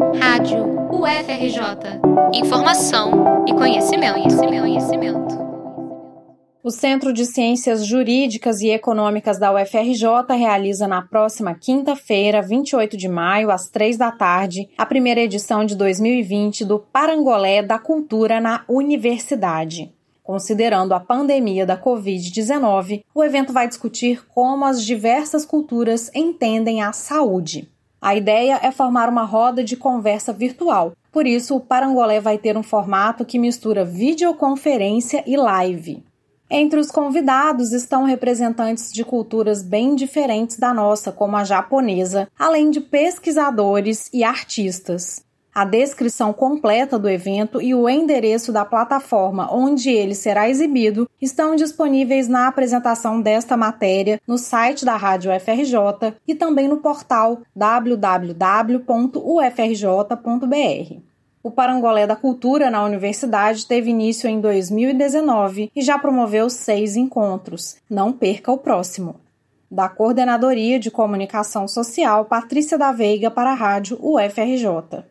Rádio UFRJ. Informação e conhecimento, conhecimento, conhecimento. O Centro de Ciências Jurídicas e Econômicas da UFRJ realiza na próxima quinta-feira, 28 de maio, às três da tarde, a primeira edição de 2020 do Parangolé da Cultura na Universidade. Considerando a pandemia da Covid-19, o evento vai discutir como as diversas culturas entendem a saúde. A ideia é formar uma roda de conversa virtual. Por isso, o Parangolé vai ter um formato que mistura videoconferência e live. Entre os convidados estão representantes de culturas bem diferentes da nossa, como a japonesa, além de pesquisadores e artistas. A descrição completa do evento e o endereço da plataforma onde ele será exibido estão disponíveis na apresentação desta matéria no site da Rádio UFRJ e também no portal www.ufrj.br. O Parangolé da Cultura na universidade teve início em 2019 e já promoveu seis encontros. Não perca o próximo. Da Coordenadoria de Comunicação Social, Patrícia da Veiga para a Rádio UFRJ.